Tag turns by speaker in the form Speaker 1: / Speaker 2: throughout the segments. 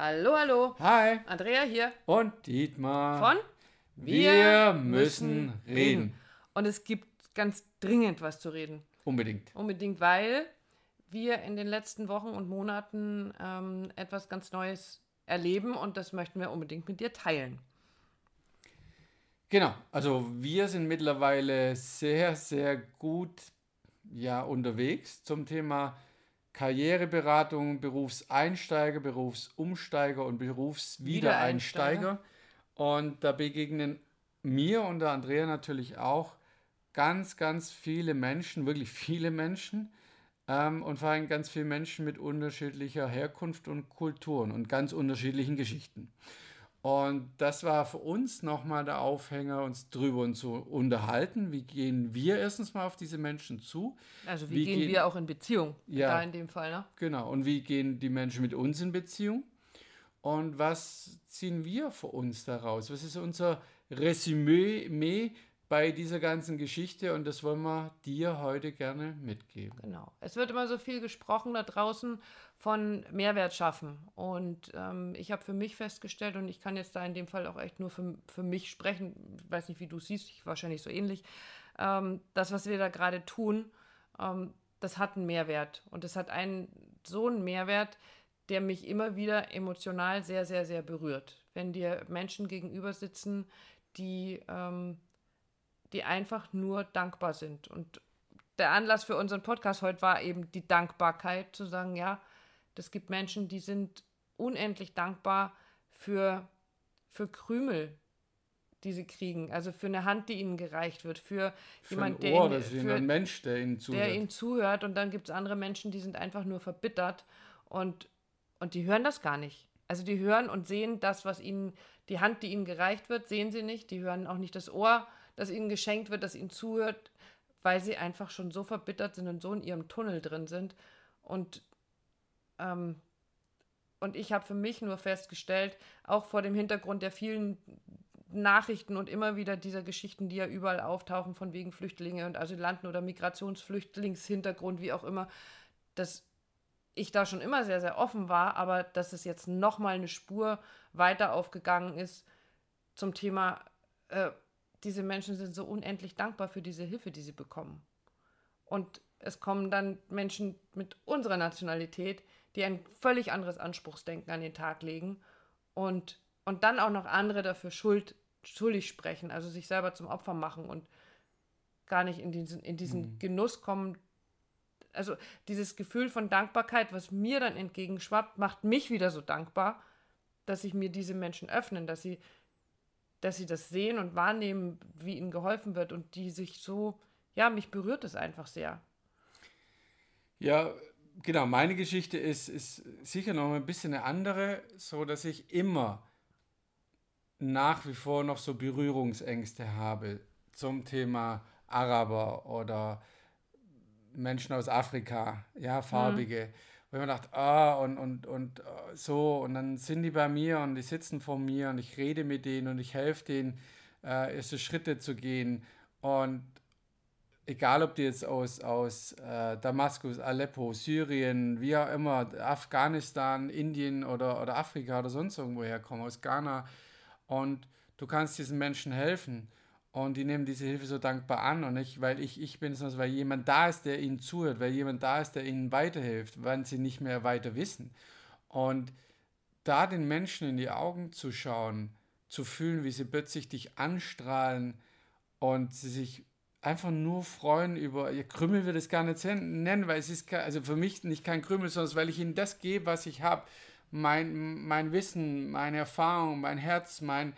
Speaker 1: Hallo, hallo.
Speaker 2: Hi.
Speaker 1: Andrea hier.
Speaker 2: Und Dietmar.
Speaker 1: Von
Speaker 2: Wir, müssen reden.
Speaker 1: Und es gibt ganz dringend was zu reden.
Speaker 2: Unbedingt.
Speaker 1: Unbedingt, weil wir in den letzten Wochen und Monaten ähm, etwas ganz Neues erleben und das möchten wir unbedingt mit dir teilen.
Speaker 2: Genau. Also wir sind mittlerweile sehr, sehr gut ja, unterwegs zum Thema Karriereberatung, Berufseinsteiger, Berufsumsteiger und Berufswiedereinsteiger. Und da begegnen mir und der Andrea natürlich auch ganz, ganz viele Menschen, wirklich viele Menschen ähm, und vor allem ganz viele Menschen mit unterschiedlicher Herkunft und Kulturen und ganz unterschiedlichen Geschichten. Und das war für uns nochmal der Aufhänger, uns drüber zu unterhalten. Wie gehen wir erstens mal auf diese Menschen zu?
Speaker 1: Also wie, wie gehen, gehen, wir auch in Beziehung?
Speaker 2: Ja,
Speaker 1: da in dem Fall, ne?
Speaker 2: Genau. Und wie gehen die Menschen mit uns in Beziehung? Und was ziehen wir für uns daraus? Was ist unser Resümee bei dieser ganzen Geschichte und das wollen wir dir heute gerne mitgeben.
Speaker 1: Genau. Es wird immer so viel gesprochen da draußen von Mehrwert schaffen und ähm, ich habe für mich festgestellt und ich kann jetzt da in dem Fall auch echt nur für, für mich sprechen, ich weiß nicht, wie du siehst, ich wahrscheinlich so ähnlich, ähm, das, was wir da gerade tun, ähm, das hat einen Mehrwert und es hat einen so einen Mehrwert, der mich immer wieder emotional sehr, sehr, sehr berührt. Wenn dir Menschen gegenüber sitzen, die ähm, die einfach nur dankbar sind. Und der Anlass für unseren Podcast heute war eben die Dankbarkeit, zu sagen, ja, das gibt Menschen, die sind unendlich dankbar für, für Krümel, die sie kriegen, also für eine Hand, die ihnen gereicht wird, für,
Speaker 2: für jemand, der Ohr, ihnen, für ein Mensch, der ihnen zuhört.
Speaker 1: Der ihnen zuhört und dann gibt es andere Menschen, die sind einfach nur verbittert und, und die hören das gar nicht. Also die hören und sehen das, was ihnen, die Hand, die ihnen gereicht wird, sehen sie nicht, die hören auch nicht das Ohr, das ihnen geschenkt wird, das ihnen zuhört, weil sie einfach schon so verbittert sind und so in ihrem Tunnel drin sind. Und, ähm, und ich habe für mich nur festgestellt, auch vor dem Hintergrund der vielen Nachrichten und immer wieder dieser Geschichten, die ja überall auftauchen, von wegen Flüchtlinge und Asylanten oder Migrationsflüchtlingshintergrund, wie auch immer, dass ich da schon immer sehr, sehr offen war, aber dass es jetzt nochmal eine Spur weiter aufgegangen ist zum Thema, äh, diese Menschen sind so unendlich dankbar für diese Hilfe, die sie bekommen. Und es kommen dann Menschen mit unserer Nationalität, die ein völlig anderes Anspruchsdenken an den Tag legen und, und dann auch noch andere dafür schuld, schuldig sprechen, also sich selber zum Opfer machen und gar nicht in diesen, in diesen mhm. Genuss kommen. Also dieses Gefühl von Dankbarkeit, was mir dann entgegenschwappt, macht mich wieder so dankbar, dass sich mir diese Menschen öffnen, dass sie dass sie das sehen und wahrnehmen, wie ihnen geholfen wird und die sich so, ja, mich berührt es einfach sehr.
Speaker 2: Ja, genau, meine Geschichte ist, ist sicher noch ein bisschen eine andere, so dass ich immer nach wie vor noch so Berührungsängste habe zum Thema Araber oder Menschen aus Afrika, ja, farbige. Mhm wo ich mir dachte, ah, und, und, und äh, so, und dann sind die bei mir und die sitzen vor mir und ich rede mit denen und ich helfe denen, äh, erste Schritte zu gehen. Und egal, ob die jetzt aus, aus äh, Damaskus, Aleppo, Syrien, wie auch immer, Afghanistan, Indien oder, oder Afrika oder sonst irgendwo herkommen, aus Ghana, und du kannst diesen Menschen helfen. Und die nehmen diese Hilfe so dankbar an und nicht, weil ich ich bin, sondern weil jemand da ist, der ihnen zuhört, weil jemand da ist, der ihnen weiterhilft, wenn sie nicht mehr weiter wissen. Und da den Menschen in die Augen zu schauen, zu fühlen, wie sie plötzlich dich anstrahlen und sie sich einfach nur freuen über, ihr Krümel wird es gar nicht nennen, weil es ist, also für mich nicht kein Krümel, sondern weil ich ihnen das gebe, was ich habe. Mein, mein Wissen, meine Erfahrung, mein Herz, mein,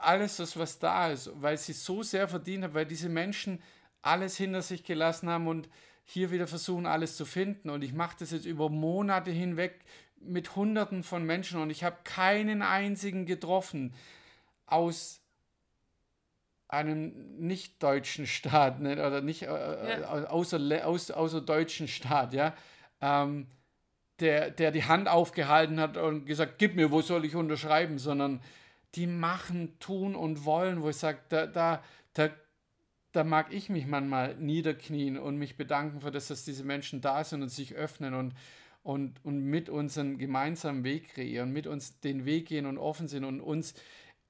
Speaker 2: alles das, was da ist, weil sie so sehr verdient haben, weil diese Menschen alles hinter sich gelassen haben und hier wieder versuchen, alles zu finden. Und ich mache das jetzt über Monate hinweg mit Hunderten von Menschen und ich habe keinen einzigen getroffen aus einem nicht deutschen Staat ne, oder nicht äh, ja. außer, außer, außer deutschen Staat, ja, ähm, der, der die Hand aufgehalten hat und gesagt, gib mir, wo soll ich unterschreiben, sondern die machen, tun und wollen, wo ich sage, da, da, da, da mag ich mich manchmal niederknien und mich bedanken für das, dass diese Menschen da sind und sich öffnen und, und, und mit uns einen gemeinsamen Weg kreieren, mit uns den Weg gehen und offen sind und uns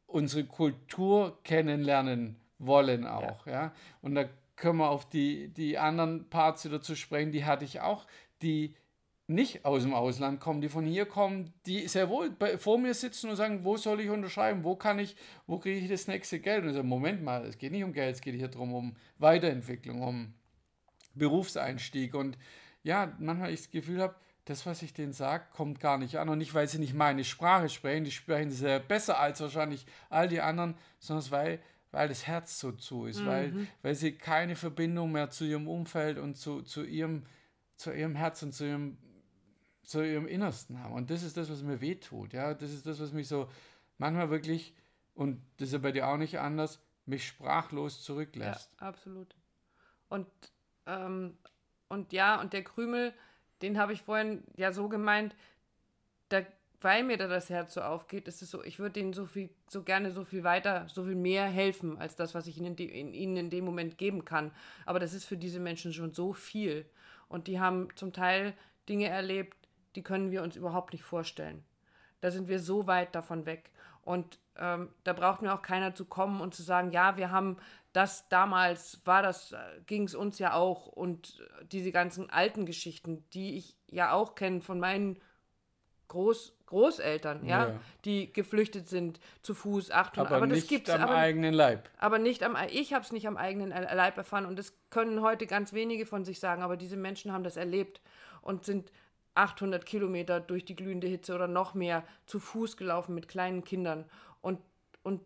Speaker 2: unsere Kultur kennenlernen wollen auch. Ja. ja? Und da können wir auf die, die anderen Parts wieder zu sprechen, die hatte ich auch, die nicht aus dem Ausland kommen, die von hier kommen, die sehr wohl bei, vor mir sitzen und sagen, wo soll ich unterschreiben, wo kann ich, wo kriege ich das nächste Geld? Und ich sage, Moment mal, es geht nicht um Geld, es geht hier darum, um Weiterentwicklung, um Berufseinstieg. Und ja, manchmal ich das Gefühl habe, das, was ich denen sage, kommt gar nicht an. Und nicht, weil sie nicht meine Sprache sprechen, die sprechen sehr besser als wahrscheinlich all die anderen, sondern weil, weil das Herz so zu ist, mhm. weil, weil sie keine Verbindung mehr zu ihrem Umfeld und zu, zu, ihrem, zu ihrem Herz und zu ihrem zu ihrem Innersten haben. Und das ist das, was mir wehtut. Ja? Das ist das, was mich so manchmal wirklich, und das ist ja bei dir auch nicht anders, mich sprachlos zurücklässt.
Speaker 1: Ja, absolut. Und, ähm, und ja, und der Krümel, den habe ich vorhin ja so gemeint, da, weil mir da das Herz so aufgeht, ist es so, ich würde denen so viel, so gerne so viel weiter, so viel mehr helfen, als das, was ich ihnen, in, ihnen in dem Moment geben kann. Aber das ist für diese Menschen schon so viel. Und die haben zum Teil Dinge erlebt, die können wir uns überhaupt nicht vorstellen. Da sind wir so weit davon weg. Und ähm, da braucht mir auch keiner zu kommen und zu sagen, ja, wir haben das damals, war das, äh, ging es uns ja auch. Und diese ganzen alten Geschichten, die ich ja auch kenne von meinen Groß, Großeltern, ja, ja, die geflüchtet sind zu Fuß, 800.
Speaker 2: Aber, aber das gibt es am aber, eigenen Leib.
Speaker 1: Aber nicht am, ich habe es nicht am eigenen Leib erfahren und das können heute ganz wenige von sich sagen, aber diese Menschen haben das erlebt und sind 800 Kilometer durch die glühende Hitze oder noch mehr zu Fuß gelaufen mit kleinen Kindern und, und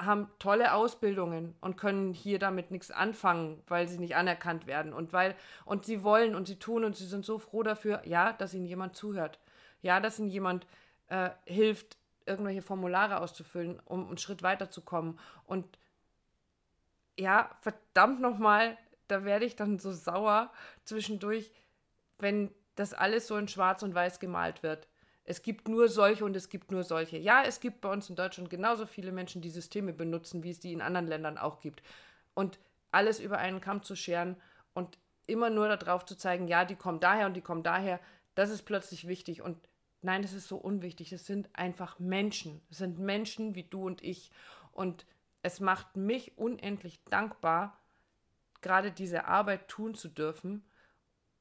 Speaker 1: haben tolle Ausbildungen und können hier damit nichts anfangen, weil sie nicht anerkannt werden und weil und sie wollen und sie tun und sie sind so froh dafür, ja, dass ihnen jemand zuhört, ja, dass ihnen jemand äh, hilft, irgendwelche Formulare auszufüllen, um einen Schritt weiterzukommen. Und ja, verdammt nochmal, da werde ich dann so sauer zwischendurch, wenn dass alles so in Schwarz und Weiß gemalt wird. Es gibt nur solche und es gibt nur solche. Ja, es gibt bei uns in Deutschland genauso viele Menschen, die Systeme benutzen, wie es die in anderen Ländern auch gibt. Und alles über einen Kamm zu scheren und immer nur darauf zu zeigen, ja, die kommen daher und die kommen daher, das ist plötzlich wichtig. Und nein, das ist so unwichtig. Es sind einfach Menschen. Es sind Menschen wie du und ich. Und es macht mich unendlich dankbar, gerade diese Arbeit tun zu dürfen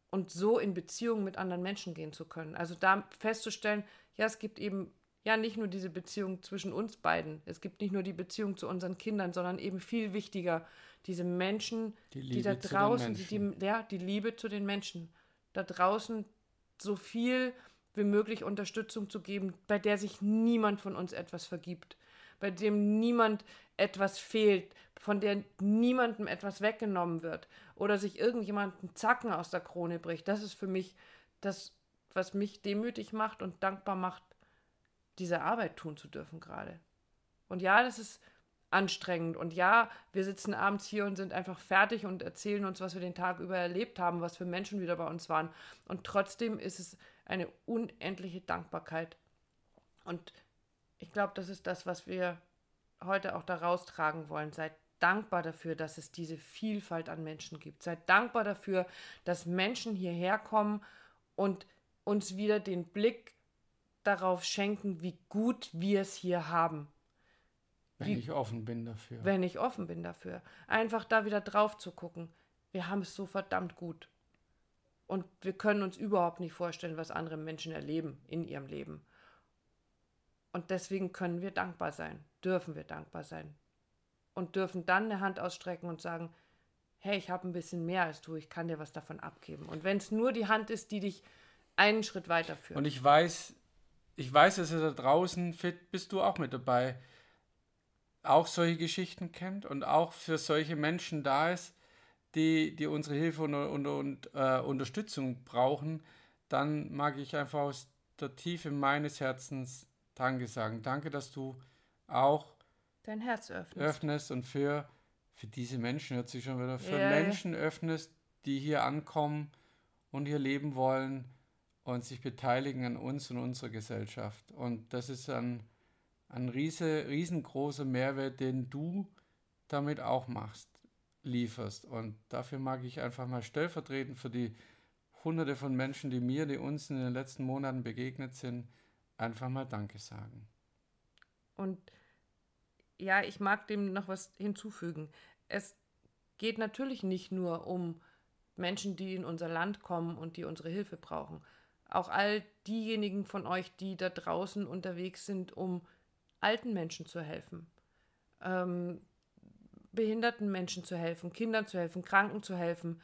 Speaker 1: und so in Beziehung mit anderen Menschen gehen zu können. Also da festzustellen, ja, es gibt eben ja nicht nur diese Beziehung zwischen uns beiden, es gibt nicht nur die Beziehung zu unseren Kindern, sondern eben viel wichtiger diese Menschen, die, die da draußen, die, die, ja, die Liebe zu den Menschen, da draußen so viel wie möglich Unterstützung zu geben, bei der sich niemand von uns etwas vergibt, bei dem niemand etwas fehlt, von der niemandem etwas weggenommen wird oder sich irgendjemand einen Zacken aus der Krone bricht. Das ist für mich das, was mich demütig macht und dankbar macht, diese Arbeit tun zu dürfen gerade. Und ja, das ist anstrengend. Und ja, wir sitzen abends hier und sind einfach fertig und erzählen uns, was wir den Tag über erlebt haben, was für Menschen wieder bei uns waren. Und trotzdem ist es eine unendliche Dankbarkeit. Und ich glaube, das ist das, was wir heute auch da raustragen wollen. Seid dankbar dafür, dass es diese Vielfalt an Menschen gibt. Seid dankbar dafür, dass Menschen hierher kommen und uns wieder den Blick darauf schenken, wie gut wir es hier haben.
Speaker 2: Wenn wie, ich offen bin dafür.
Speaker 1: Wenn ich offen bin dafür. Einfach da wieder drauf zu gucken. Wir haben es so verdammt gut. Und wir können uns überhaupt nicht vorstellen, was andere Menschen erleben in ihrem Leben. Und deswegen können wir dankbar sein, dürfen wir dankbar sein. Und dürfen dann eine Hand ausstrecken und sagen, hey, ich habe ein bisschen mehr als du, ich kann dir was davon abgeben. Und wenn es nur die Hand ist, die dich einen Schritt weiterführt.
Speaker 2: Und ich weiß, ich weiß, dass ihr da draußen, fit bist du auch mit dabei, auch solche Geschichten kennt und auch für solche Menschen da ist, die, die unsere Hilfe und, und, und äh, Unterstützung brauchen, dann mag ich einfach aus der Tiefe meines Herzens Danke sagen. Danke, dass du auch
Speaker 1: dein Herz öffnest,
Speaker 2: öffnest und für, für diese Menschen, hört sich schon wieder, für ja, Menschen öffnest, die hier ankommen und hier leben wollen und sich beteiligen an uns und unserer Gesellschaft. Und das ist ein, ein riese, riesengroßer Mehrwert, den du damit auch machst, lieferst. Und dafür mag ich einfach mal stellvertretend für die hunderte von Menschen, die mir, die uns in den letzten Monaten begegnet sind, einfach mal Danke sagen.
Speaker 1: Und ja, ich mag dem noch was hinzufügen. Es geht natürlich nicht nur um Menschen, die in unser Land kommen und die unsere Hilfe brauchen. Auch all diejenigen von euch, die da draußen unterwegs sind, um alten Menschen zu helfen, ähm, behinderten Menschen zu helfen, Kindern zu helfen, Kranken zu helfen.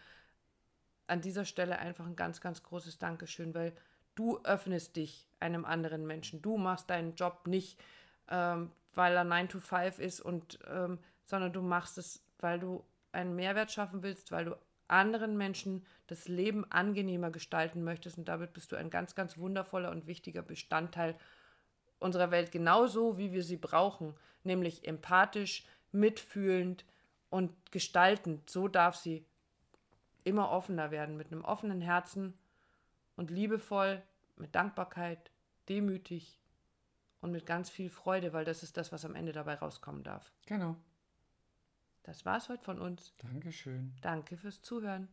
Speaker 1: An dieser Stelle einfach ein ganz, ganz großes Dankeschön, weil du öffnest dich einem anderen Menschen. Du machst deinen Job nicht, ähm, weil er 9 to 5 ist, und, ähm, sondern du machst es, weil du einen Mehrwert schaffen willst, weil du anderen Menschen das Leben angenehmer gestalten möchtest. Und damit bist du ein ganz, ganz wundervoller und wichtiger Bestandteil unserer Welt, genauso wie wir sie brauchen, nämlich empathisch, mitfühlend und gestaltend. So darf sie immer offener werden, mit einem offenen Herzen und liebevoll, mit Dankbarkeit, demütig und mit ganz viel Freude, weil das ist das, was am Ende dabei rauskommen darf.
Speaker 2: Genau.
Speaker 1: Das war's heute von uns.
Speaker 2: Dankeschön.
Speaker 1: Danke fürs Zuhören.